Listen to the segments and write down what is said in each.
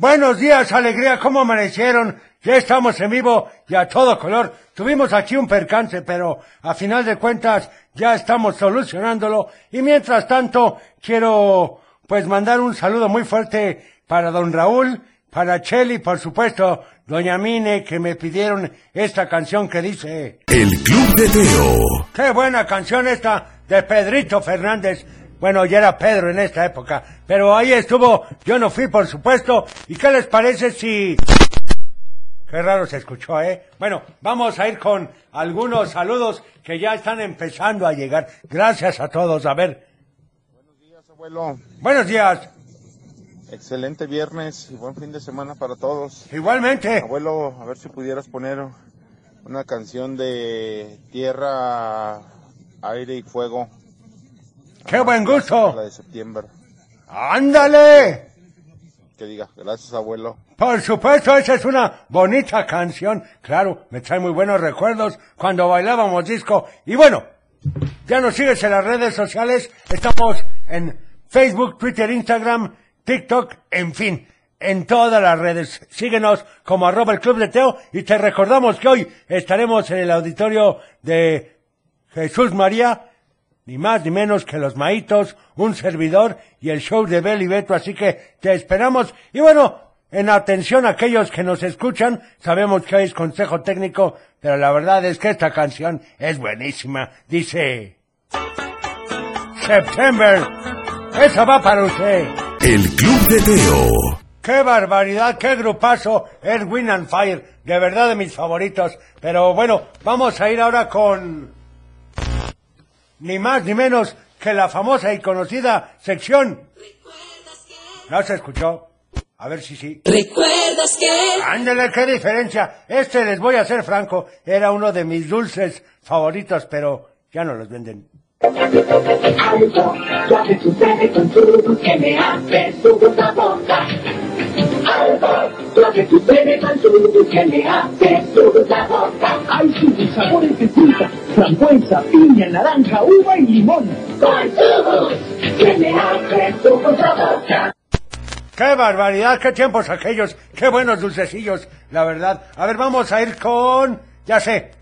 Buenos días, alegría, ¿cómo amanecieron? Ya estamos en vivo y a todo color. Tuvimos aquí un percance, pero a final de cuentas ya estamos solucionándolo. Y mientras tanto, quiero pues mandar un saludo muy fuerte para don Raúl, para Cheli, por supuesto, doña Mine, que me pidieron esta canción que dice... El Club de Teo. Qué buena canción esta de Pedrito Fernández. Bueno, ya era Pedro en esta época, pero ahí estuvo, yo no fui, por supuesto. ¿Y qué les parece si... Qué raro se escuchó, ¿eh? Bueno, vamos a ir con algunos saludos que ya están empezando a llegar. Gracias a todos. A ver, Buenos días, abuelo. buenos días. Excelente viernes y buen fin de semana para todos. Igualmente. Abuelo, a ver si pudieras poner una canción de tierra, aire y fuego. Qué buen La gusto. de septiembre. Ándale. Que diga, gracias, abuelo. Por supuesto, esa es una bonita canción. Claro, me trae muy buenos recuerdos cuando bailábamos disco. Y bueno, ya nos sigues en las redes sociales. Estamos en Facebook, Twitter, Instagram, TikTok, en fin, en todas las redes. Síguenos como arroba el Club de Teo y te recordamos que hoy estaremos en el auditorio de Jesús María, ni más ni menos que los Maitos, un servidor y el show de Bel y Beto, así que te esperamos. Y bueno, en atención a aquellos que nos escuchan, sabemos que hoy es consejo técnico, pero la verdad es que esta canción es buenísima. Dice... September. Esa va para usted. El Club de Teo. ¡Qué barbaridad! ¡Qué grupazo! Erwin and Fire. De verdad de mis favoritos. Pero bueno, vamos a ir ahora con... Ni más ni menos que la famosa y conocida sección... ¿No se escuchó? A ver si sí. ¿Recuerdas que? Ándale, qué diferencia. Este, les voy a ser franco, era uno de mis dulces favoritos, pero ya no los venden. Algo, lo que sucede con tu que me hace la boca. Algo, lo que sucede con tu que me hace la boca. Hay sus sabores de fruta, frambuesa, piña, naranja, uva y limón. Con que me hace la boca. ¡Qué barbaridad! ¡Qué tiempos aquellos! ¡Qué buenos dulcecillos! La verdad. A ver, vamos a ir con... Ya sé.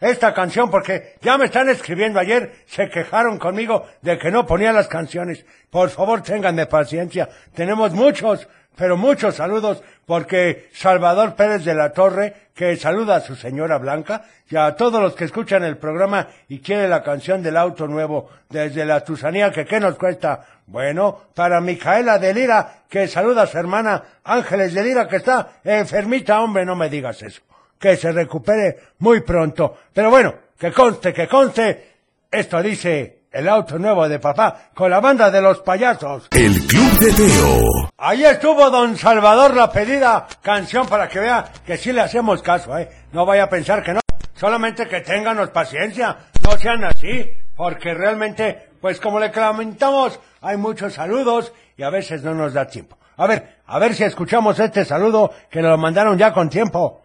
Esta canción, porque ya me están escribiendo ayer, se quejaron conmigo de que no ponía las canciones. Por favor, ténganme paciencia. Tenemos muchos, pero muchos saludos, porque Salvador Pérez de la Torre, que saluda a su señora Blanca, y a todos los que escuchan el programa y quiere la canción del auto nuevo, desde la Tusanía, que qué nos cuesta. Bueno, para Micaela de Lira, que saluda a su hermana Ángeles de Lira, que está enfermita, hombre, no me digas eso. Que se recupere muy pronto. Pero bueno, que conste, que conste, esto dice el auto nuevo de papá, con la banda de los payasos. El Club de Teo. Ahí estuvo don Salvador la pedida canción para que vea que sí le hacemos caso, ¿eh? No vaya a pensar que no. Solamente que ténganos paciencia, no sean así, porque realmente, pues como le comentamos, hay muchos saludos y a veces no nos da tiempo. A ver, a ver si escuchamos este saludo que nos lo mandaron ya con tiempo.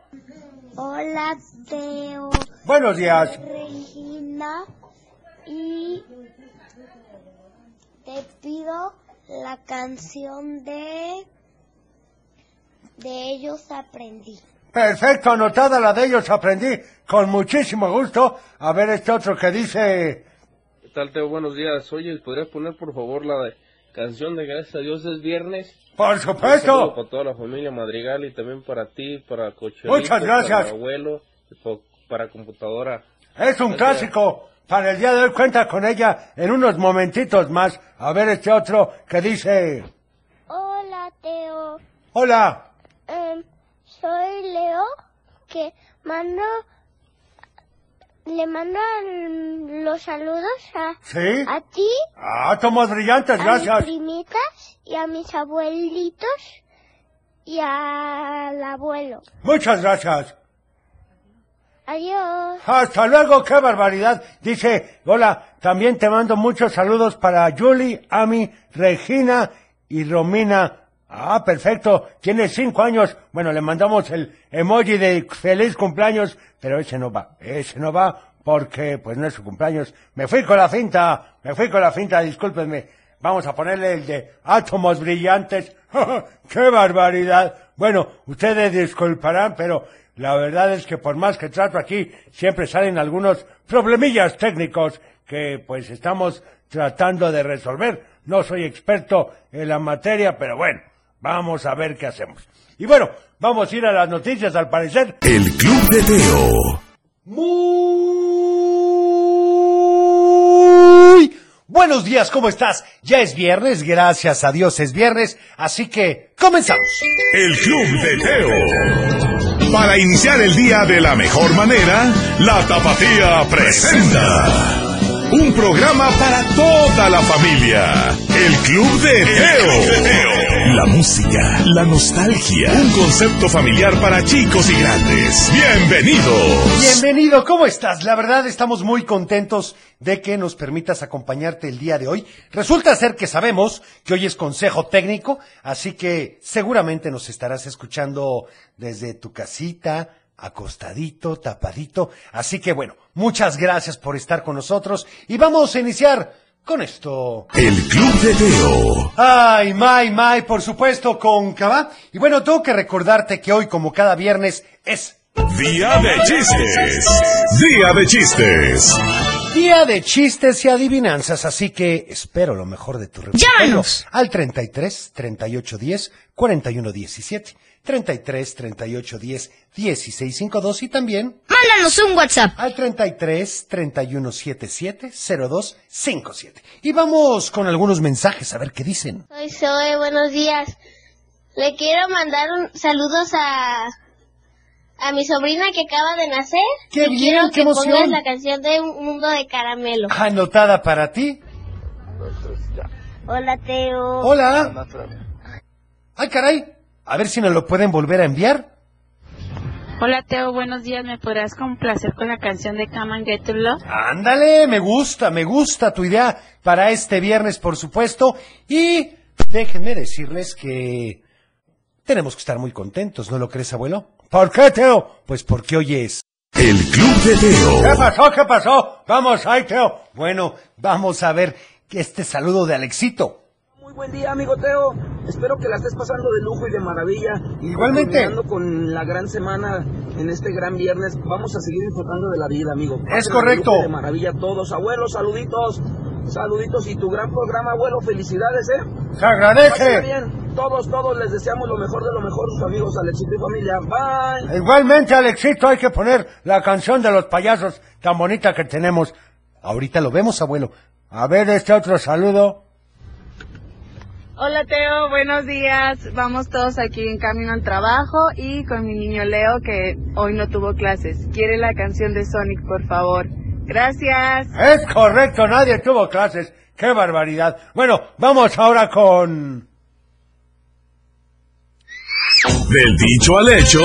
Hola, Teo, Buenos días. Regina, y te pido la canción de de ellos aprendí. Perfecto, anotada la de ellos, aprendí con muchísimo gusto. A ver este otro que dice... ¿Qué tal, Teo? Buenos días. Oye, ¿podrías poner por favor la de canción de Gracias a Dios es viernes? Por supuesto. Para toda la familia Madrigal y también para ti, para Cochelito, Muchas gracias. para abuelo, para computadora. Es un clásico. Para el día de hoy cuenta con ella en unos momentitos más. A ver este otro que dice... Hola, Teo. Hola. Em, soy Leo, que mando le mando los saludos a, ¿Sí? a ti, Ah, tomos brillantes, a gracias. mis primitas y a mis abuelitos y al abuelo. Muchas gracias. Adiós. Hasta luego, qué barbaridad. Dice, hola, también te mando muchos saludos para Julie, Ami, Regina y Romina. Ah, perfecto. Tiene cinco años. Bueno, le mandamos el emoji de feliz cumpleaños, pero ese no va. Ese no va porque, pues, no es su cumpleaños. Me fui con la finta. Me fui con la finta, discúlpenme. vamos a ponerle el de átomos brillantes. ¡Qué barbaridad! Bueno, ustedes disculparán, pero la verdad es que por más que trato aquí, siempre salen algunos problemillas técnicos que pues estamos tratando de resolver. No soy experto en la materia, pero bueno, vamos a ver qué hacemos. Y bueno, vamos a ir a las noticias al parecer. El Club de Teo. Muy buenos días, ¿cómo estás? Ya es viernes, gracias a Dios es viernes, así que comenzamos. El Club de Teo. Para iniciar el día de la mejor manera, la Tapatía presenta. Un programa para toda la familia. El Club de Teo. La música, la nostalgia. Un concepto familiar para chicos y grandes. Bienvenidos. Bienvenido, ¿cómo estás? La verdad estamos muy contentos de que nos permitas acompañarte el día de hoy. Resulta ser que sabemos que hoy es consejo técnico, así que seguramente nos estarás escuchando desde tu casita, acostadito, tapadito. Así que bueno, muchas gracias por estar con nosotros y vamos a iniciar con esto. El Club de Teo. Ay, May, May, por supuesto, con Cava. Y bueno, tengo que recordarte que hoy, como cada viernes, es Día de chistes. Día de chistes. Día de chistes y adivinanzas, así que espero lo mejor de tu. Llámanos. Al 33 38 10 41 17. 33 38 10 16 52 y también Mándanos un WhatsApp. al 33 31 77 02 57. Y vamos con algunos mensajes a ver qué dicen. Soy Zoe, buenos días. Le quiero mandar un, saludos a, a mi sobrina que acaba de nacer. ¡Qué y bien, quiero qué que pongas emoción! la canción de Un Mundo de Caramelo. Anotada para ti. Hola, Teo. Hola. Ay, caray. A ver si nos lo pueden volver a enviar. Hola Teo, buenos días. ¿Me podrás complacer con la canción de Come and Get Your Love? Ándale, me gusta, me gusta tu idea para este viernes, por supuesto. Y déjenme decirles que tenemos que estar muy contentos, ¿no lo crees, abuelo? ¿Por qué, Teo? Pues porque hoy es. El Club de ¿Qué Teo. pasó? ¿Qué pasó? Vamos, ahí, Teo. Bueno, vamos a ver este saludo de Alexito. Muy buen día, amigo Teo. Espero que la estés pasando de lujo y de maravilla. Igualmente. Con la gran semana en este gran viernes. Vamos a seguir disfrutando de la vida, amigo. Es de correcto. y De maravilla todos. Abuelos, saluditos. Saluditos y tu gran programa, abuelo. Felicidades, ¿eh? Se agradece. bien. Todos, todos les deseamos lo mejor de lo mejor, sus amigos, Alexito y familia. Bye. Igualmente, Alexito, hay que poner la canción de los payasos tan bonita que tenemos. Ahorita lo vemos, abuelo. A ver este otro saludo. Hola Teo, buenos días. Vamos todos aquí en camino al trabajo y con mi niño Leo que hoy no tuvo clases. Quiere la canción de Sonic, por favor. Gracias. Es correcto, nadie tuvo clases. ¡Qué barbaridad! Bueno, vamos ahora con... Del dicho al hecho.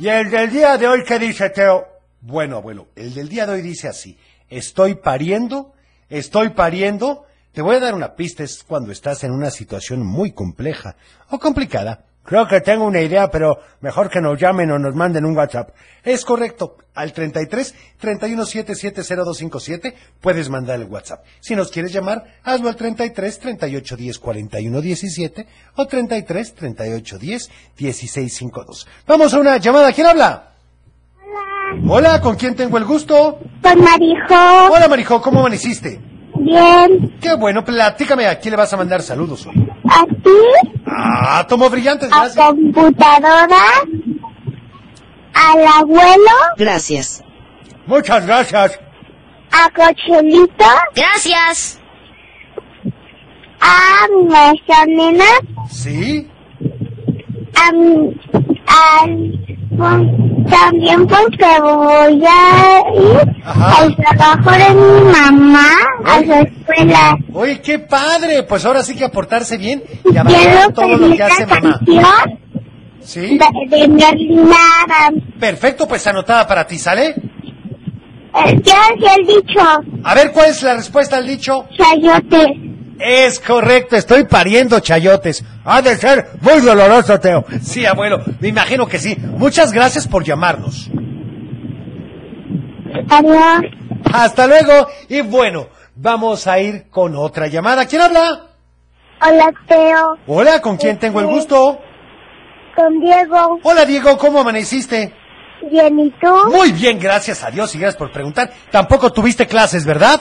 ¿Y el del día de hoy qué dice, Teo? Bueno, abuelo, el del día de hoy dice así. Estoy pariendo, estoy pariendo. Te voy a dar una pista, es cuando estás en una situación muy compleja o complicada. Creo que tengo una idea, pero mejor que nos llamen o nos manden un WhatsApp. Es correcto, al 33 31 770257 puedes mandar el WhatsApp. Si nos quieres llamar, hazlo al 33 38 10 41 17 o 33 38 10 16 52. Vamos a una llamada, ¿quién habla? Hola. Hola, ¿con quién tengo el gusto? Con Marijo. Hola Marijo, ¿cómo amaneciste? Bien. Qué bueno, platícame, ¿a quién le vas a mandar saludos hoy? ¿A ti? Ah, tomo brillantes, ¿A gracias. computadora? ¿Al abuelo? Gracias. Muchas gracias. ¿A Cochelito? Gracias. ¿A mi maestra nena? ¿Sí? A mi... al- con- también porque voy a ir Ajá. al trabajo de mi mamá a su escuela. Oye, qué padre, pues ahora sí que aportarse bien y a Quiero todo lo que hace mamá. ¿Sí? de, de Adams. Perfecto, pues anotada para ti, ¿sale? Eh, Quiero decir el dicho, A ver, ¿cuál es la respuesta al dicho? chayote. Es correcto, estoy pariendo chayotes. Ha de ser muy doloroso, Teo. Sí, abuelo, me imagino que sí. Muchas gracias por llamarnos. Adiós. Hasta luego. Y bueno, vamos a ir con otra llamada. ¿Quién habla? Hola, Teo. Hola, ¿con quién tengo el gusto? Con Diego. Hola, Diego, ¿cómo amaneciste? Bien, ¿y tú? Muy bien, gracias a Dios y gracias por preguntar. Tampoco tuviste clases, ¿verdad?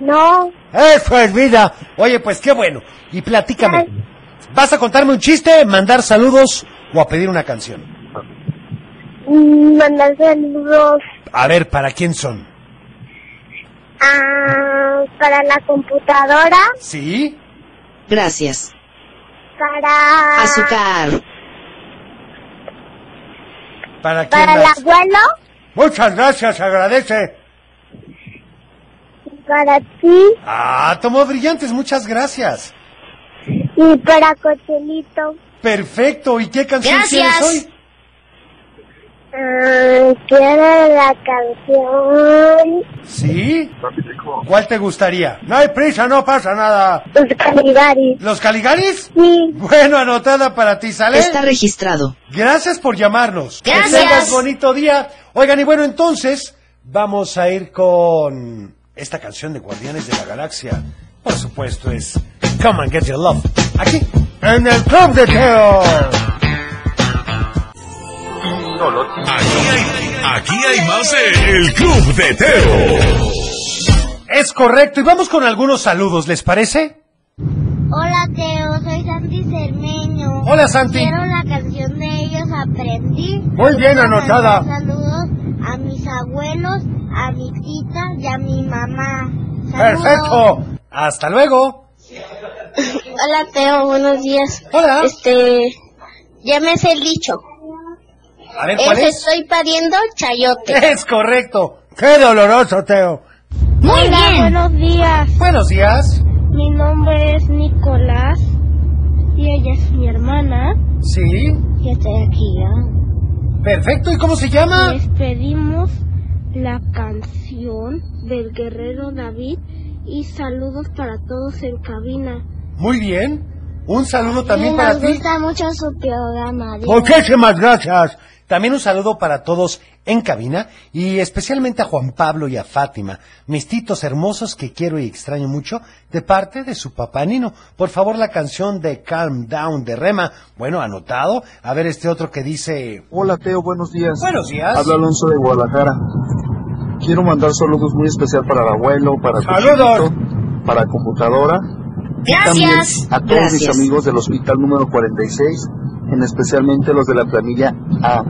No. Eso es vida. Oye, pues qué bueno. Y platícame. ¿Vas a contarme un chiste, mandar saludos o a pedir una canción? Mm, Mandar saludos A ver, ¿para quién son? ah, para la computadora, ¿Sí? Gracias. para... Azúcar. ¿Para quién Para el abuelo, Muchas gracias, agradece. Para ti Ah, tomó brillantes, muchas gracias. y para Cochelito. Perfecto, ¿y qué canción Gracias. tienes hoy? Ah, quiero la canción ¿Sí? ¿Cuál te gustaría? No hay prisa, no pasa nada. Los Caligaris. ¿Los Caligaris? Sí. Bueno, anotada para ti, ¿sale? Está registrado. Gracias por llamarnos. Gracias. Que tengas bonito día. Oigan, y bueno, entonces vamos a ir con esta canción de Guardianes de la Galaxia. Por supuesto, es Come and Get Your Love. Aquí, En el Club de Teo. Aquí hay, aquí hay más de El Club de Teo. es correcto. Y vamos con algunos saludos, ¿les parece? Hola Teo, soy Santi Cermeño. Hola, Santi. Quiero la canción de ellos aprendí. Muy bien anotada. Saludos abuelos, a mi tita y a mi mamá. Saludos. Perfecto. Hasta luego. Hola Teo, buenos días. Hola. Este, ya me sé el dicho. A ver, ¿cuál Es es? estoy pariendo chayote. Es correcto. Qué doloroso, Teo. Muy Hola, bien. buenos días. Buenos días. Mi nombre es Nicolás y ella es mi hermana. Sí. Ya estoy aquí, ¿ya? Perfecto. ¿Y cómo se llama? Les pedimos la canción del guerrero David y saludos para todos en cabina. Muy bien. Un saludo también para ti. gusta mucho su programa. Muchísimas gracias. También un saludo para todos en cabina y especialmente a Juan Pablo y a Fátima, mis titos hermosos que quiero y extraño mucho, de parte de su papá Nino. Por favor, la canción de Calm Down de Rema. Bueno, anotado. A ver este otro que dice... Hola Teo, buenos días. Buenos días. Habla Alonso de Guadalajara. Quiero mandar saludos muy especial para el abuelo, para Saludos. Cochinito, para computadora. y también a todos mis amigos del hospital número 46, en especialmente los de la planilla A.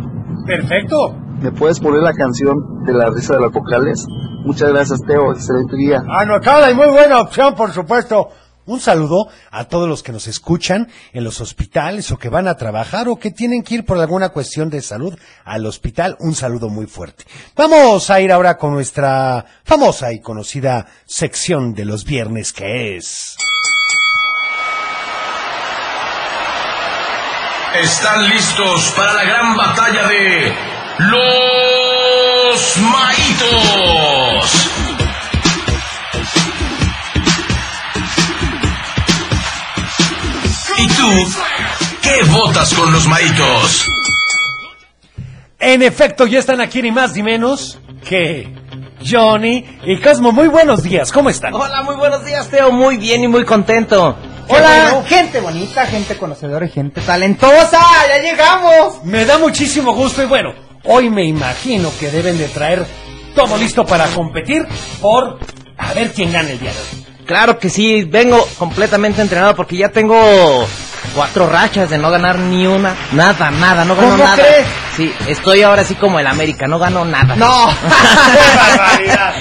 Perfecto. ¿Me puedes poner la canción de la risa de las vocales? Muchas gracias Teo, excelente día. Anotada y muy buena opción, por supuesto. Un saludo a todos los que nos escuchan en los hospitales o que van a trabajar o que tienen que ir por alguna cuestión de salud al hospital. Un saludo muy fuerte. Vamos a ir ahora con nuestra famosa y conocida sección de los viernes que es... Están listos para la gran batalla de los maitos. ¿Y tú qué votas con los maitos? En efecto, ya están aquí ni más ni menos que Johnny y Cosmo. Muy buenos días, ¿cómo están? Hola, muy buenos días, Teo. Muy bien y muy contento. Hola, bueno. gente bonita, gente conocedora y gente talentosa. ¡Ya llegamos! Me da muchísimo gusto y bueno, hoy me imagino que deben de traer todo listo para competir por a ver quién gana el día de hoy. Claro que sí, vengo completamente entrenado porque ya tengo cuatro rachas de no ganar ni una. Nada, nada, no gano ¿Cómo nada. crees? Sí, estoy ahora así como el América, no gano nada. ¡No! ¡Qué barbaridad!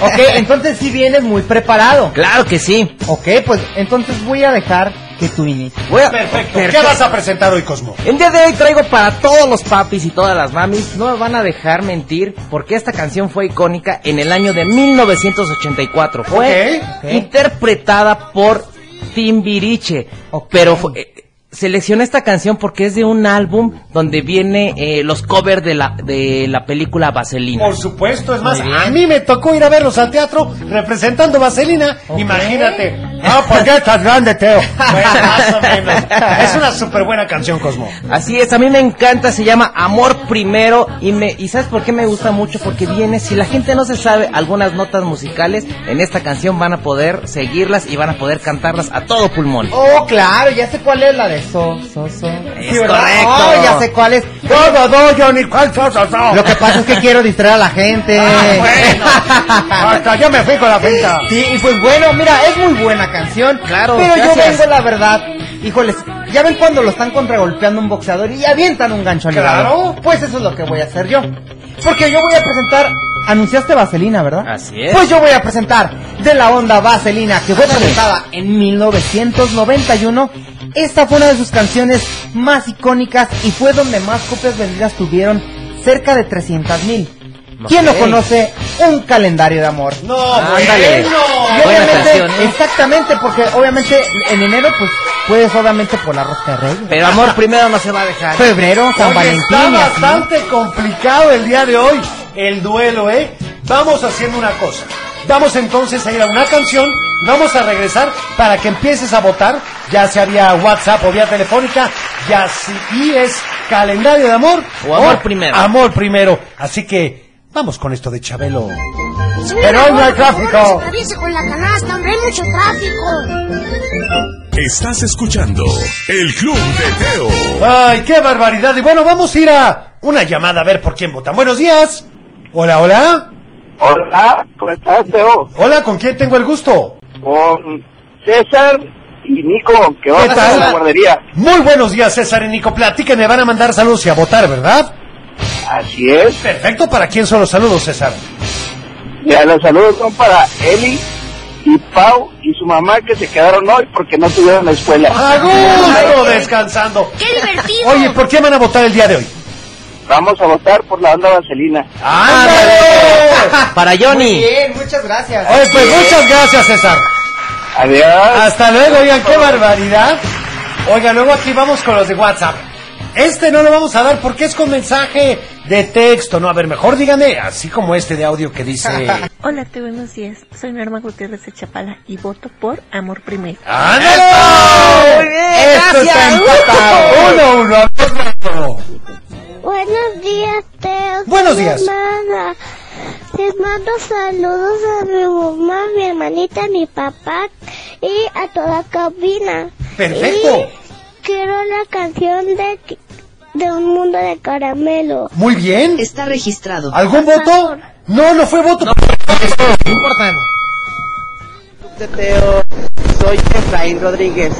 Ok, entonces sí vienes muy preparado. Claro que sí. Ok, pues entonces voy a dejar que tú inicies. Voy a... Perfecto. ¿Qué vas a presentar hoy, Cosmo? El día de hoy traigo para todos los papis y todas las mamis, no me van a dejar mentir, porque esta canción fue icónica en el año de 1984. Fue Ok, ok. interpretada por Timbiriche, pero fue- eh, seleccioné esta canción porque es de un álbum donde viene eh, los covers de la, de la película Vaselina. Por supuesto, es más, a mí me tocó ir a verlos al teatro representando Vaselina. Imagínate. Ah, pues ya estás grande, Teo. Bueno, más o menos. Es una súper buena canción, Cosmo. Así es, a mí me encanta, se llama Amor Primero y me y sabes por qué me gusta mucho porque viene si la gente no se sabe algunas notas musicales en esta canción van a poder seguirlas y van a poder cantarlas a todo pulmón. Oh, claro, ya sé cuál es la de so, so, so. Es correcto. Oh, ya sé cuál es. No, no, no, Johnny, ¿cuál so, so, so? Lo que pasa es que quiero distraer a la gente. Ah, Hasta yo me fui con la finta. Sí, y pues bueno, mira, es muy buena canción. Claro, Pero yo vengo, la verdad, híjoles, ya ven cuando lo están contragolpeando un boxeador y avientan un gancho al Claro. hígado? Pues eso es lo que voy a hacer yo. Porque yo voy a presentar, anunciaste Vaselina, ¿verdad? Así es. Pues yo voy a presentar de la onda Vaselina, que fue presentada en 1991. Esta fue una de sus canciones más icónicas y fue donde más copias vendidas tuvieron, cerca de 300 mil. ¿Quién no conoce un calendario de amor? No, Ándale. Y bueno. Buena obviamente, canción, ¿eh? exactamente, porque obviamente en enero pues puedes obviamente por la rosca de reyes. Pero Amor Primero no se va a dejar. Febrero, San Oye, Valentín está y así. bastante complicado el día de hoy, el duelo, ¿eh? Vamos haciendo una cosa. Vamos entonces a ir a una canción, vamos a regresar para que empieces a votar, ya sea vía WhatsApp o vía telefónica, ya si y es calendario de amor O amor primero. Amor primero. Así que vamos con esto de Chabelo. Pero hoy no hay tráfico. Atraviesa con la canasta, hombre, hay mucho tráfico. Estás escuchando el Club de Teo. Ay, qué barbaridad. Y bueno, vamos a ir a una llamada a ver por quién votan. Buenos días. Hola, hola. Hola, ¿cómo estás, Teo? Hola, ¿con quién tengo el gusto? Con César y Nico, que van ¿Qué a tal? la guardería. Muy buenos días, César y Nico. Platíquenme, van a mandar saludos y a votar, ¿verdad? Así es. Perfecto, ¿para quién son los saludos, César? Ya los saludos son para Eli y Pau y su mamá que se quedaron hoy porque no tuvieron la escuela. ¡A gusto! Descansando. ¡Qué divertido! Oye, ¿por qué van a votar el día de hoy? Vamos a votar por la onda vaselina. ¡Ándale! Para Muy Johnny. bien, muchas gracias. Oye, pues muchas gracias, César. Adiós. Hasta luego, oigan, qué barbaridad. Oigan, luego aquí vamos con los de WhatsApp. Este no lo vamos a dar porque es con mensaje de texto, ¿no? A ver, mejor díganme, así como este de audio que dice... Hola, te buenos días. Soy Norma Gutiérrez de Chapala y voto por Amor Primero. ¡Ándale! Muy bien, Esto está gracias. empatado. Uno, uno. a ver, Buenos días, Teo. Buenos días. Amanda. Les mando saludos a mi mamá, mi hermanita, mi papá y a toda cabina. Perfecto. Y quiero la canción de, de Un Mundo de Caramelo. Muy bien. Está registrado. ¿Algún voto? No, no fue voto. No importa. de Teo, soy Efraín Rodríguez.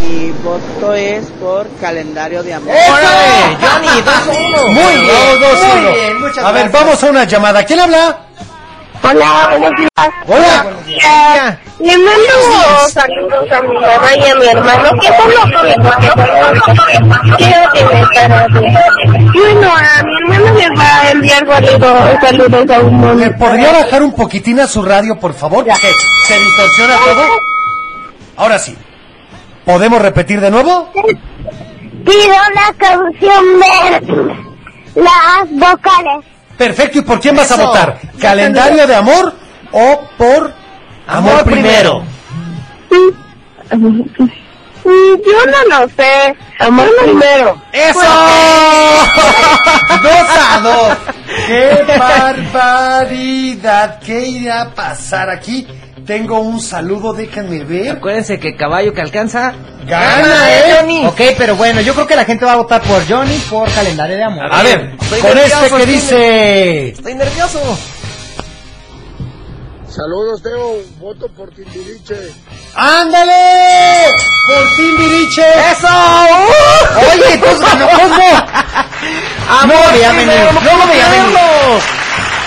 Mi voto es por calendario de amor. ¡Órale! Johnny, dos a uno. Muy bien, Dos, dos, muy uno. bien. Muchas A ver, gracias. vamos a una llamada. ¿Quién habla? Hola, buenos días. Hola. Ya. Le mando saludos a mi mamá y a mi hermano, que son los únicos. Quiero que me perdone. Bueno, a mi hermano le va a enviar saludos, saludos a un ¿Me mundo. podría bajar un poquitín a su radio, por favor? Porque se distorsiona todo. Ahora sí. ¿Podemos repetir de nuevo? Pido la canción de las vocales. Perfecto. ¿Y por quién vas a Eso. votar? ¿Calendario de amor o por amor, Amor primero? Yo no lo sé. Amor primero. ¡Eso! ¡Dos a dos! ¡Qué barbaridad! ¿Qué irá a pasar aquí? Tengo un saludo, déjenme ver. Acuérdense que caballo que alcanza. ¡Gana, eh! Johnny! Ok, pero bueno, yo creo que la gente va a votar por Johnny por calendario de amor. A ver, Estoy con nervioso, este que dice... Estoy nervioso. Saludos, Teo. Voto por Timbiriche. ¡Ándale! ¡Por Timbiriche! ¡Eso! ¡Uh! Oye, pues ganó Cosmo. ¡Amor No ¡No no puedo me veía venir. creerlo!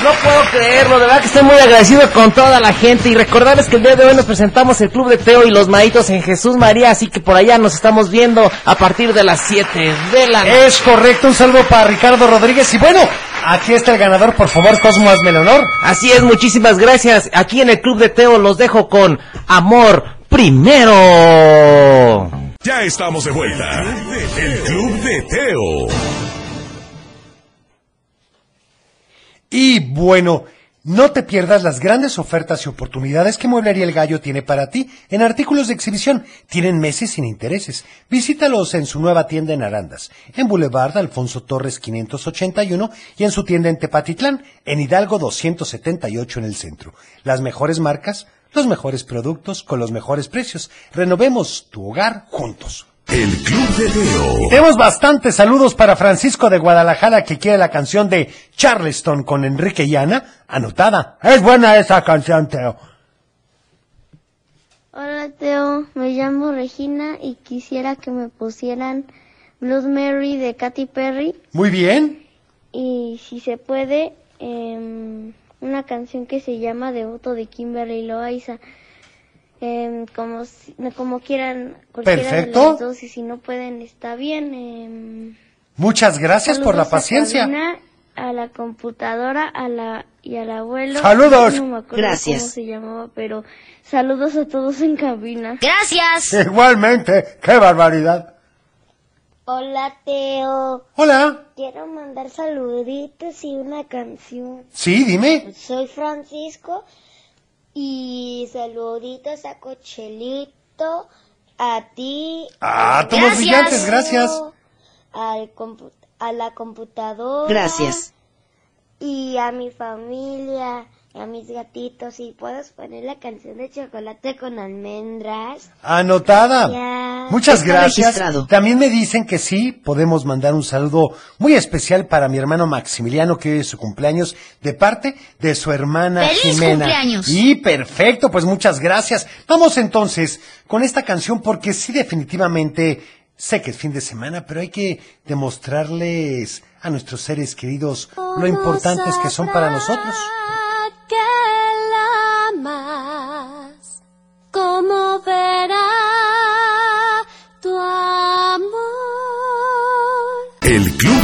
No puedo creerlo, de verdad que estoy muy agradecido con toda la gente y recordarles que el día de hoy nos presentamos el Club de Teo y los Maitos en Jesús María, así que por allá nos estamos viendo a partir de las 7 de la noche. Es correcto, un saludo para Ricardo Rodríguez. Y bueno, aquí está el ganador, por favor, Cosmo, hazme el honor. Así es, muchísimas gracias. Aquí en el Club de Teo los dejo con Amor Primero. Ya estamos de vuelta. El Club de Teo. Y bueno, no te pierdas las grandes ofertas y oportunidades que Mueblería El Gallo tiene para ti en artículos de exhibición. Tienen meses sin intereses. Visítalos en su nueva tienda en Arandas, en Boulevard Alfonso Torres 581 y en su tienda en Tepatitlán, en Hidalgo 278 en el centro. Las mejores marcas, los mejores productos con los mejores precios. Renovemos tu hogar juntos. El Club de Teo. Tenemos bastantes saludos para Francisco de Guadalajara que quiere la canción de Charleston con Enrique y Ana, anotada. Es buena esa canción, Teo. Hola Teo, me llamo Regina y quisiera que me pusieran Blues Mary de Katy Perry Muy bien. y si se puede em, una canción que se llama Devoto de Kimberly Loaiza. Em, como, si- como quieran, cualquiera Perfecto. de las dos y si no pueden está bien. em, Muchas gracias por la a paciencia. Karina, A la computadora, a la y al abuelo. Saludos. No me acuerdo Gracias. cómo se llamaba, pero saludos a todos en cabina. Gracias. Igualmente, qué barbaridad. Hola, Teo. Hola. Quiero mandar saluditos y una canción. Sí, dime. Soy Francisco y saluditos a Cochelito, a ti. Ah, a todos Gracias. brillantes, gracias. Al a la computadora. Gracias. Y a mi familia, a mis gatitos. Y puedes poner la canción de chocolate con almendras. Anotada. Muchas Está gracias. registrado. También me dicen que sí, podemos mandar un saludo muy especial para mi hermano Maximiliano, que hoy es su cumpleaños, de parte de su hermana ¡Feliz Jimena. cumpleaños! Y perfecto, pues muchas gracias. Vamos entonces con esta canción porque sí definitivamente sé que es fin de semana, pero hay que demostrarles a nuestros seres queridos lo importantes que son para nosotros.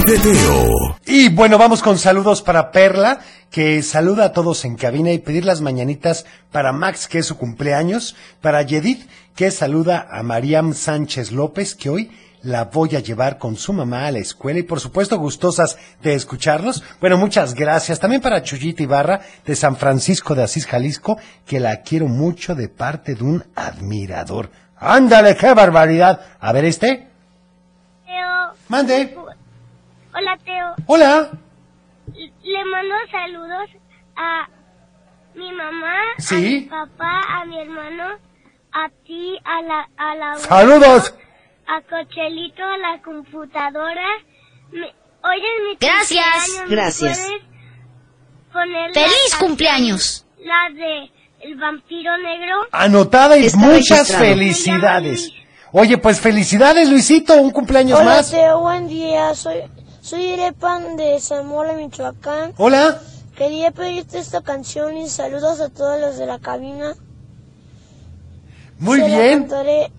De Teo. Y bueno, vamos con saludos para Perla, que saluda a todos en cabina y pedir las mañanitas para Max, que es su cumpleaños, para Yedith, que saluda a Mariam Sánchez López, que hoy la voy a llevar con su mamá a la escuela y por supuesto gustosas de escucharlos. Bueno, muchas gracias. También para Chuyita Ibarra de San Francisco de Asís, Jalisco, que la quiero mucho de parte de un admirador. Ándale, qué barbaridad. A ver este. Teo. Mande. Hola, Teo. Hola. Le mando saludos a mi mamá, Sí. a mi papá, a mi hermano, a ti, a la, a la abuela, Saludos. a Cochelito, a la computadora. Me- hoy es mi Gracias. cumpleaños, ¿me Gracias. la ¡Feliz cumpleaños! La de El vampiro negro. Anotada y Está muchas registrado. felicidades. Oye, pues felicidades, Luisito, un cumpleaños Hola, más. Teo, buen día. Soy, soy Irepan de Zamora, Michoacán. Hola. Quería pedirte esta canción y saludos a todos los de la cabina. Muy Se la bien. cantaré. Hoy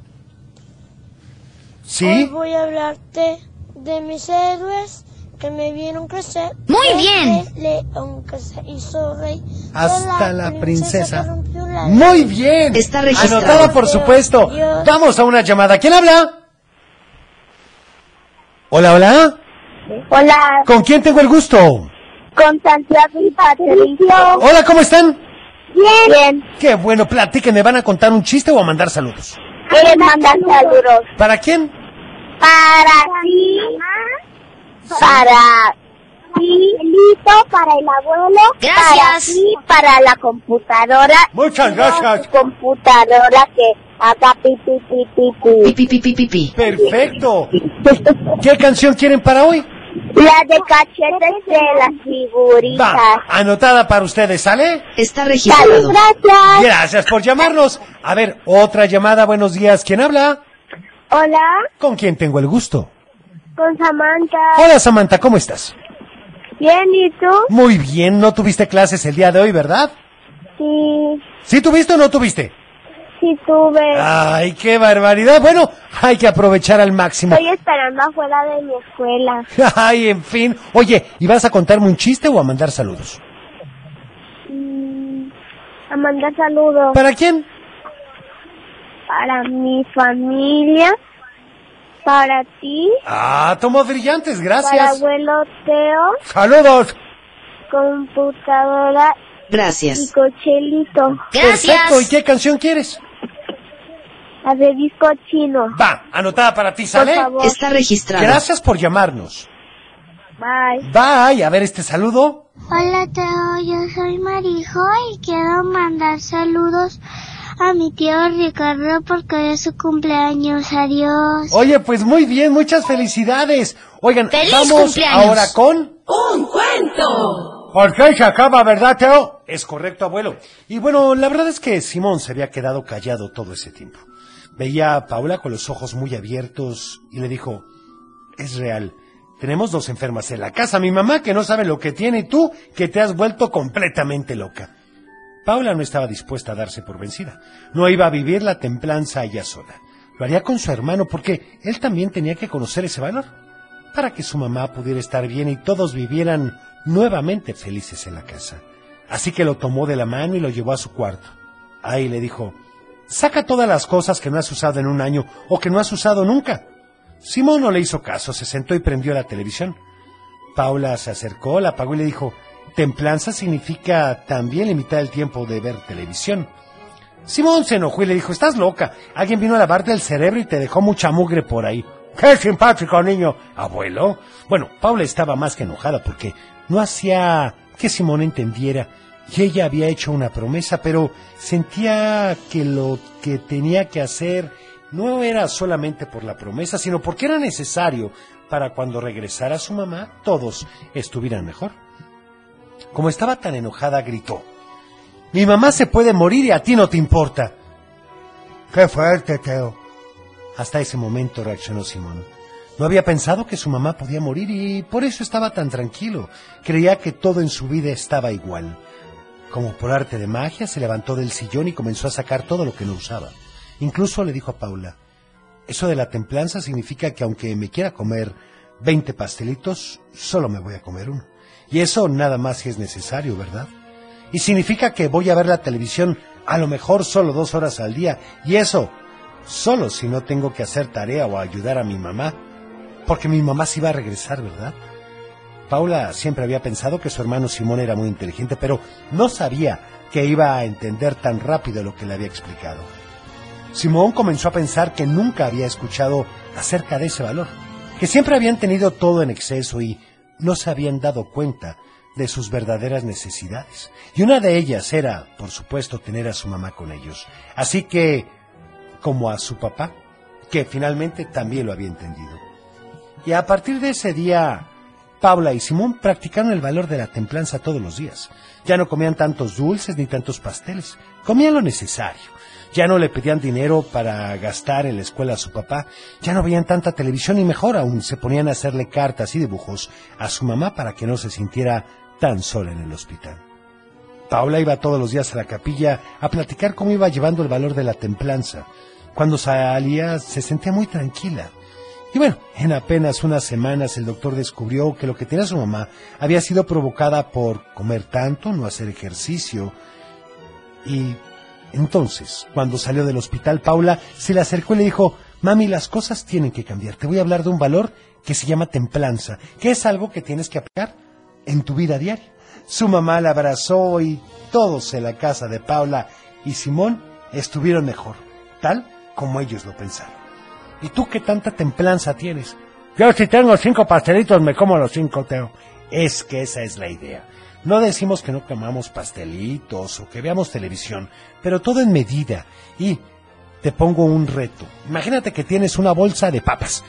Sí. voy a hablarte de mis héroes que me vieron crecer. Muy Desde bien. León que se hizo rey. Hasta la princesa. la Muy bien. Está registrado. Anotada, por supuesto. Vamos a una llamada. ¿Quién habla? Hola, hola. Hola, ¿Con quién tengo el gusto? con Santiago y Patricio. Hola, ¿cómo están? Bien. Bien. Qué bueno, platiquen. ¿Me van a contar un chiste o a mandar saludos? ¿Quieres mandar saludos? ¿Para quién? Para ti. Para ti, Lito, para el abuelo. Gracias. Para ti, para la computadora. Muchas gracias. computadora que haga pi, pi, pi, pi, pi. Pi, pi, pi, pi, pi, pi. Perfecto. ¿Qué canción quieren para hoy? La de cachetes de las figuritas. Va, anotada para ustedes, ¿sale? Está registrado. gracias. Gracias por llamarnos. A ver, otra llamada. Buenos días. ¿Quién habla? Hola, ¿Con quién tengo el gusto? con Samantha. Hola, Samantha, ¿cómo estás? Bien, ¿y tú? Muy bien, no tuviste clases el día de hoy, ¿verdad? Sí, ¿Sí tuviste o no tuviste? Sí tuve. Ay, qué barbaridad. Bueno, hay que aprovechar al máximo. Estoy esperando afuera de mi escuela. Ay, en fin. Oye, ¿y vas a contarme un chiste o a mandar saludos? Mm, a mandar saludos ¿Para quién? para mi familia, Para ti, Ah, tomos brillantes, para gracias. abuelo Teo, Saludos. computadora y Gracias. cochelito. Perfecto, ¿y qué canción quieres? La de disco chino. Va, anotada para ti, ¿sale? Por favor. Está registrado. Gracias por llamarnos. Bye. Bye, a ver este saludo. Hola Teo, yo soy Marijo y quiero mandar saludos a mi tío Ricardo porque hoy es su cumpleaños. Adiós. Oye, pues muy bien, muchas felicidades. Oigan, ¡Feliz vamos cumpleaños! ahora con... ¡Un cuento! ¿Por qué se acaba, verdad, Teo? Es correcto, abuelo. Y bueno, la verdad es que Simón se había quedado callado todo ese tiempo. Veía a Paula con los ojos muy abiertos y le dijo, es real, tenemos dos enfermas en la casa, mi mamá que no sabe lo que tiene y tú que te has vuelto completamente loca. Paula no estaba dispuesta a darse por vencida. No iba a vivir la templanza ella sola. Lo haría con su hermano porque él también tenía que conocer ese valor para que su mamá pudiera estar bien y todos vivieran nuevamente felices en la casa. Así que lo tomó de la mano y lo llevó a su cuarto. Ahí le dijo, saca todas las cosas que no has usado en un año o que no has usado nunca. Simón no le hizo caso, se sentó y prendió la televisión. Paula se acercó, la apagó y le dijo, templanza significa también limitar el tiempo de ver televisión. Simón se enojó y le dijo, estás loca, alguien vino a lavarte el cerebro y te dejó mucha mugre por ahí. ¡Qué simpático niño! Abuelo. Bueno, Paula estaba más que enojada porque no hacía que Simón entendiera y ella había hecho una promesa, pero sentía que lo que tenía que hacer no era solamente por la promesa, sino porque era necesario para cuando regresara su mamá todos estuvieran mejor. Como estaba tan enojada, gritó, Mi mamá se puede morir y a ti no te importa. Qué fuerte, Teo. Hasta ese momento reaccionó Simón. No había pensado que su mamá podía morir y por eso estaba tan tranquilo. Creía que todo en su vida estaba igual. Como por arte de magia, se levantó del sillón y comenzó a sacar todo lo que no usaba. Incluso le dijo a Paula, eso de la templanza significa que aunque me quiera comer 20 pastelitos, solo me voy a comer uno. Y eso nada más si es necesario, ¿verdad? Y significa que voy a ver la televisión a lo mejor solo dos horas al día. Y eso solo si no tengo que hacer tarea o ayudar a mi mamá. Porque mi mamá sí va a regresar, ¿verdad? Paula siempre había pensado que su hermano Simón era muy inteligente, pero no sabía que iba a entender tan rápido lo que le había explicado. Simón comenzó a pensar que nunca había escuchado acerca de ese valor, que siempre habían tenido todo en exceso y no se habían dado cuenta de sus verdaderas necesidades. Y una de ellas era, por supuesto, tener a su mamá con ellos. Así que, como a su papá, que finalmente también lo había entendido. Y a partir de ese día, Paula y Simón practicaron el valor de la templanza todos los días. Ya no comían tantos dulces ni tantos pasteles, comían lo necesario. Ya no le pedían dinero para gastar en la escuela a su papá, ya no veían tanta televisión y mejor aún se ponían a hacerle cartas y dibujos a su mamá para que no se sintiera tan sola en el hospital. Paula iba todos los días a la capilla a platicar cómo iba llevando el valor de la templanza. Cuando salía se sentía muy tranquila. Y bueno, en apenas unas semanas el doctor descubrió que lo que tenía su mamá había sido provocada por comer tanto, no hacer ejercicio. Y entonces, cuando salió del hospital, Paula se le acercó y le dijo, Mami, las cosas tienen que cambiar. Te voy a hablar de un valor que se llama templanza, que es algo que tienes que aplicar en tu vida diaria. Su mamá la abrazó y todos en la casa de Paula y Simón estuvieron mejor, tal como ellos lo pensaron. ¿Y tú qué tanta templanza tienes? Yo si tengo cinco pastelitos me como los cinco, Teo. Es que esa es la idea. No decimos que no comamos pastelitos o que veamos televisión, pero todo en medida. Y te pongo un reto. Imagínate que tienes una bolsa de papas.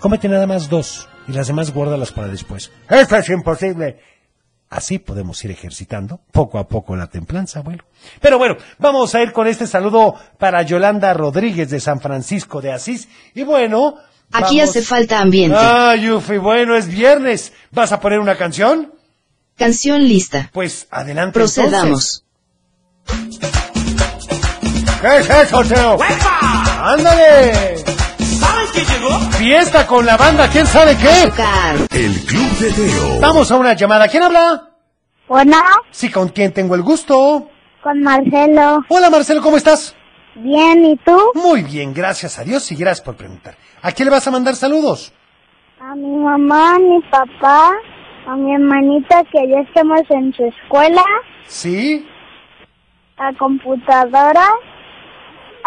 Cómete nada más dos y las demás guárdalas para después. Esto es imposible. Así podemos ir ejercitando poco a poco la templanza, abuelo. Pero bueno, vamos a ir con este saludo para Yolanda Rodríguez de San Francisco de Asís. Y bueno. Aquí vamos- hace falta ambiente. Ay, Ufi, bueno, es viernes. ¿Vas a poner una canción? Canción lista. Pues adelante. Procedamos. ¿Qué es eso, Teo? ¡Ándale! Fiesta con la banda, ¿quién sabe qué? El Club de Teo. Vamos a una llamada. ¿Quién habla? Bueno, Sí, ¿con quién tengo el gusto? con Marcelo. Hola, Marcelo, ¿cómo estás? Bien, ¿y tú? Muy bien, gracias a Dios y gracias por preguntar. ¿A quién le vas a mandar saludos? A mi mamá, a mi papá, a mi hermanita que ya estamos en su escuela, ¿Sí? a computadora,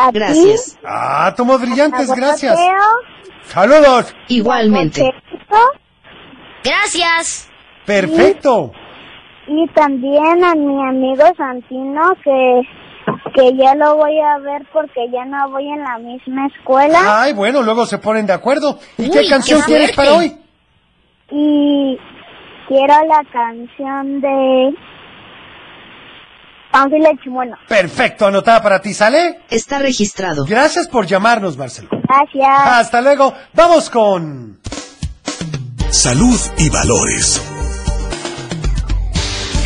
a Gracias. ti, Ah, tomos brillantes, gracias. Mateo, Saludos. Igualmente. Cheto, Gracias. Perfecto. y también a mi amigo Santino que que ya lo voy a ver porque ya no voy en la misma escuela Ay, bueno, luego se ponen de acuerdo. ¿Y Uy, qué qué canción quieres para hoy? y quiero la canción de Pánfilo Chimuelo. Perfecto, anotada para ti, ¿sale? Está registrado. Gracias por llamarnos, Marcelo. Gracias. Hasta luego. Vamos con... Salud y valores.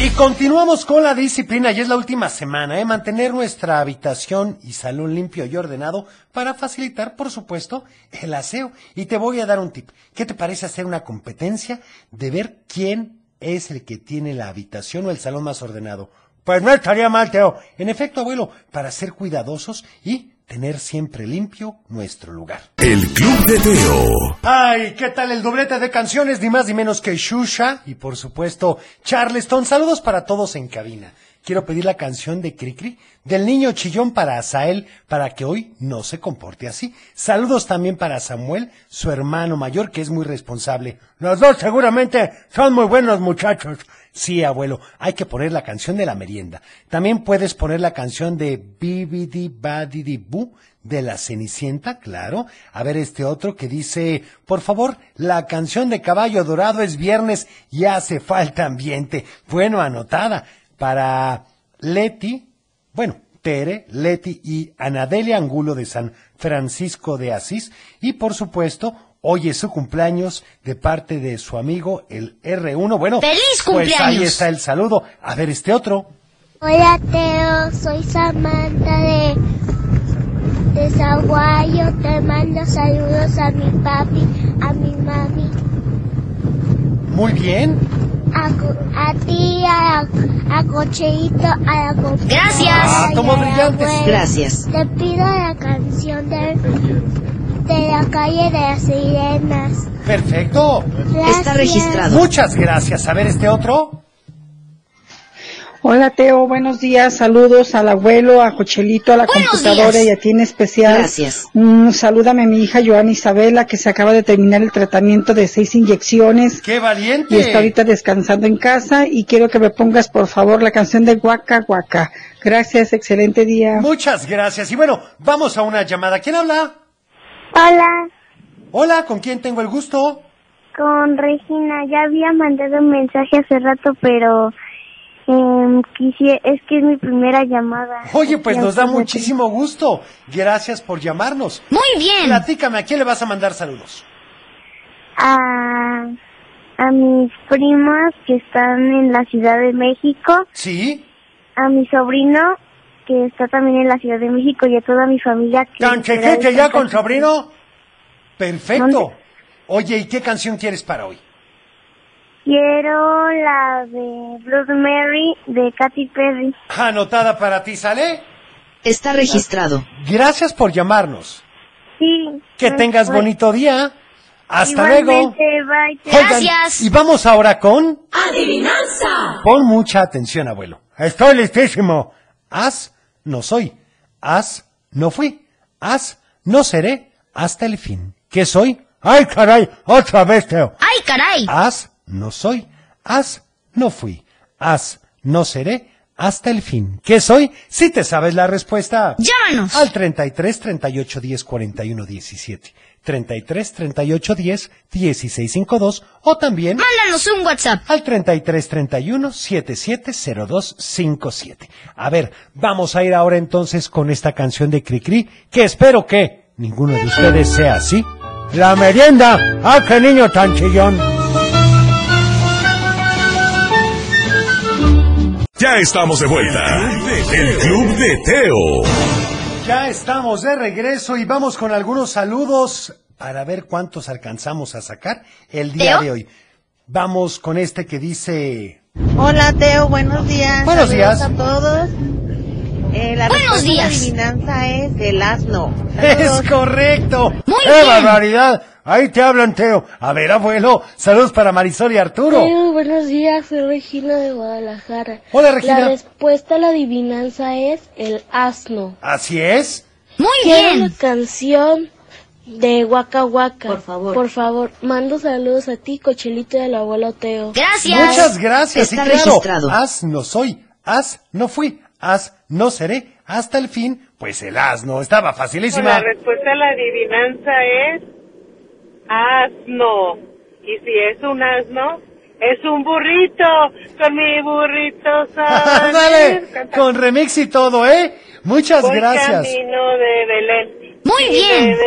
Y continuamos con la disciplina, y es la última semana, ¿eh? Mantener nuestra habitación y salón limpio y ordenado para facilitar, por supuesto, el aseo. Y te voy a dar un tip. ¿Qué te parece hacer una competencia de ver quién es el que tiene la habitación o el salón más ordenado? Pues no estaría mal, Teo. En efecto, abuelo, para ser cuidadosos y tener siempre limpio nuestro lugar. El Club de Teo. Ay, ¿qué tal el doblete de canciones? Ni más ni menos que Shusha y por supuesto Charleston. Saludos para todos en cabina. Quiero pedir la canción de Cricri, del niño chillón para Asael, para que hoy no se comporte así. Saludos también para Samuel, su hermano mayor, que es muy responsable. Los dos seguramente son muy buenos muchachos. Sí, abuelo, hay que poner la canción de la merienda. También puedes poner la canción de Bibidi Badidi Boo de la Cenicienta, claro. A ver este otro que dice, por favor, la canción de Caballo Dorado es viernes y hace falta ambiente. Bueno, anotada. Para Leti, bueno, Tere, Leti y Anadelia Angulo de San Francisco de Asís. Y por supuesto, hoy es su cumpleaños de parte de su amigo el R1. Bueno, ¡Feliz pues ahí cumpleaños! está el saludo. A ver este otro. Hola Teo, soy Samantha de, de Zaguayo. Te mando saludos a mi papi, a mi mami, Muy bien. a, ti, a, a Cocheito, a la Gracias. Ah, brillantes. abuela. Gracias. Te pido la canción de, de la calle de las sirenas. Perfecto. Gracias. Está registrado. Muchas gracias. A ver este otro. Hola Teo, buenos días, saludos al abuelo, a Cochelito, a la Buenos computadora días. y a ti en especial. Gracias. Mm, salúdame a mi hija Joana Isabela que se acaba de terminar el tratamiento de seis inyecciones ¡Qué valiente! y está ahorita descansando en casa y quiero que me pongas por favor la canción de Guaca Guaca. Gracias, excelente día. Muchas gracias. Y bueno, vamos a una llamada. ¿Quién habla? Hola, Hola, ¿con quién tengo el gusto? con Regina. Ya había mandado un mensaje hace rato, pero eh, es que es mi primera llamada. Oye, pues nos da muchísimo gusto. Gracias por llamarnos. Muy bien. Platícame, ¿a quién le vas a mandar saludos? A, a mis primas que están en la Ciudad de México, ¿Sí? a mi sobrino que está también en la Ciudad de México y a toda mi familia que... ¿Tan que chequete está- ya con sobrino? Perfecto. ¿Dónde? Oye, ¿y qué canción quieres para hoy? Quiero la de Blood Mary de Katy Perry. Anotada para ti, ¿sale? Está registrado. Gracias por llamarnos. Sí. Que pues, tengas pues, bonito día. Hasta luego. bye. Oigan, Gracias. y vamos ahora con... Adivinanza. Pon mucha atención, abuelo. Estoy listísimo. Haz, no soy. Haz, no fui. Haz, no seré hasta el fin. ¿Qué soy? ¡Ay, caray! Otra vez, Teo. ¡Ay, caray! Haz, no soy. Haz, no fui. Haz, no seré hasta el fin. ¿Qué soy? Si te sabes la respuesta. Llámanos. Al 33 38 10 41 17. 33 38 10 16 52 o también Mándanos un WhatsApp. al 33 31 77 02 57. A ver, vamos a ir ahora entonces con esta canción de Cricri, que espero que ninguno de ustedes sea así. La merienda. ¡Ah, qué niño tan chillón! Ya estamos de vuelta. El Club de Teo. Ya estamos de regreso y vamos con algunos saludos para ver cuántos alcanzamos a sacar el día ¿Teo? de hoy. Vamos con este que dice... Hola Teo, buenos días. Buenos Saludos días. a todos. Eh, la Buenos respuesta a la días. adivinanza es el asno. Es correcto. Muy ¡Qué bien. barbaridad! Ahí te hablan, Teo. A ver, abuelo, saludos para Marisol y Arturo. Teo, buenos días, soy Regina de Guadalajara. Hola, Regina. La respuesta a la adivinanza es el asno. Así es. Muy Quiero bien. la canción de Waka Waka. Por favor. Por favor, mando saludos a ti, Cochelito al abuelo Teo. Gracias. Muchas gracias. Está y claro, registrado. as no soy, as no fui, as no seré, hasta el fin, pues el asno. Estaba facilísima. respuesta a la adivinanza es asno. Y si es un asno, es un burrito. Con mi burrito Dale, con remix y todo, ¿eh? Muchas gracias. de Belén. Muy bien.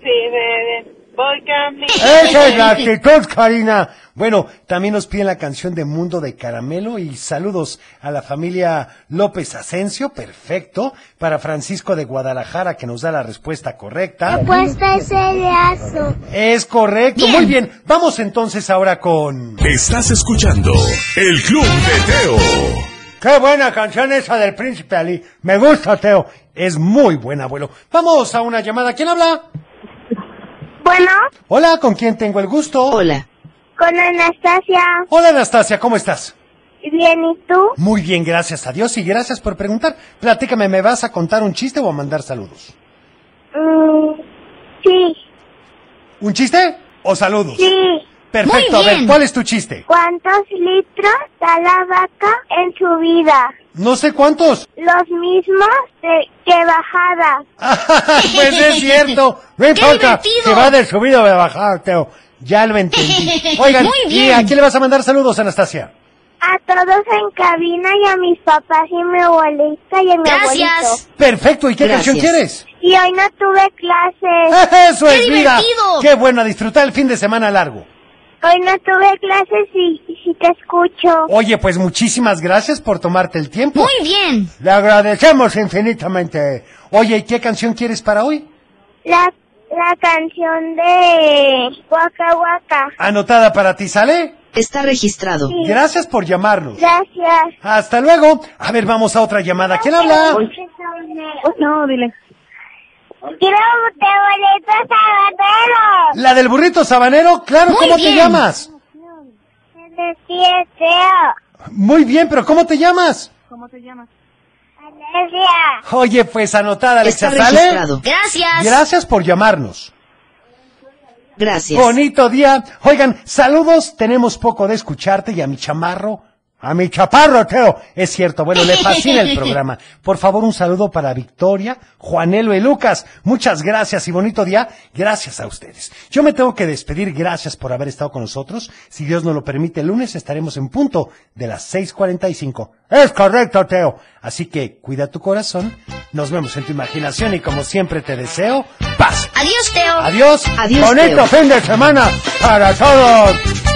sí, bebé. Voy camino. Esa es la actitud, Karina. Bueno, también nos piden la canción de Mundo de Caramelo y saludos a la familia López Asensio, perfecto. Para Francisco de Guadalajara que nos da la respuesta correcta. Puesta es el asno. Es correcto, Bien. muy bien. Vamos entonces ahora con... Estás escuchando El Club de Teo. Qué buena canción esa del Príncipe Ali. Me gusta, Teo. Es muy buena, abuelo. Vamos a una llamada. ¿Quién habla? Bueno, Hola, ¿con quién tengo el gusto? Hola. con Anastasia. Hola, Anastasia, ¿cómo estás? Bien, ¿y tú? Muy bien, gracias a Dios y gracias por preguntar. Platícame, ¿me vas a contar un chiste o a mandar saludos? Mm, sí, ¿Un chiste o saludos? sí. Perfecto, a ver. ¿cuál es tu chiste? ¿Cuántos litros da la vaca en su vida? No sé cuántos. Los mismos de, que bajada. pues es cierto. No importa. Que va de subida o de bajada, Teo. Ya lo entendí. Oigan, Muy ¿y bien. a quién le vas a mandar saludos, Anastasia? A todos en cabina y a mis papás y a mi abuelita y a mi Gracias. abuelito. Perfecto, ¿y qué Gracias. canción quieres? Y hoy no tuve clases. Eso es, ¡Qué mira. divertido! Qué bueno, a disfrutar el fin de semana largo. Hoy no tuve clases y, y sí te escucho. Oye, pues muchísimas gracias por tomarte el tiempo. Muy bien. Le agradecemos infinitamente. Oye, ¿y qué canción quieres para hoy? La, la canción de Waka Waka. Anotada para ti, ¿sale? Está registrado. Sí. Gracias por llamarnos. Gracias. Hasta luego. A ver, vamos a otra llamada. ¿Quién habla? No, dile. Quiero de boletos sabateros. La del burrito sabanero, claro, Muy ¿cómo te bien. llamas? Siete. Muy bien, pero ¿cómo te llamas? Alesia. Oye, pues anotada, Alexa, Está ¿sale? registrado. Gracias. Gracias por llamarnos. Gracias. Bonito día. Oigan, saludos. Tenemos poco de escucharte y a mi chamarro. A mi chaparro, Teo. Es cierto, bueno, le fascina el programa. Por favor, un saludo para Victoria, Juanelo y Lucas. Muchas gracias y bonito día. Gracias a ustedes. Yo me tengo que despedir. Gracias por haber estado con nosotros. Si Dios nos lo permite, el lunes estaremos en punto de las 6.45. Es correcto, Teo. Así que cuida tu corazón. Nos vemos en tu imaginación y como siempre te deseo paz. Adiós, Teo. Adiós. Adiós, Bonito Teo. fin de semana para todos.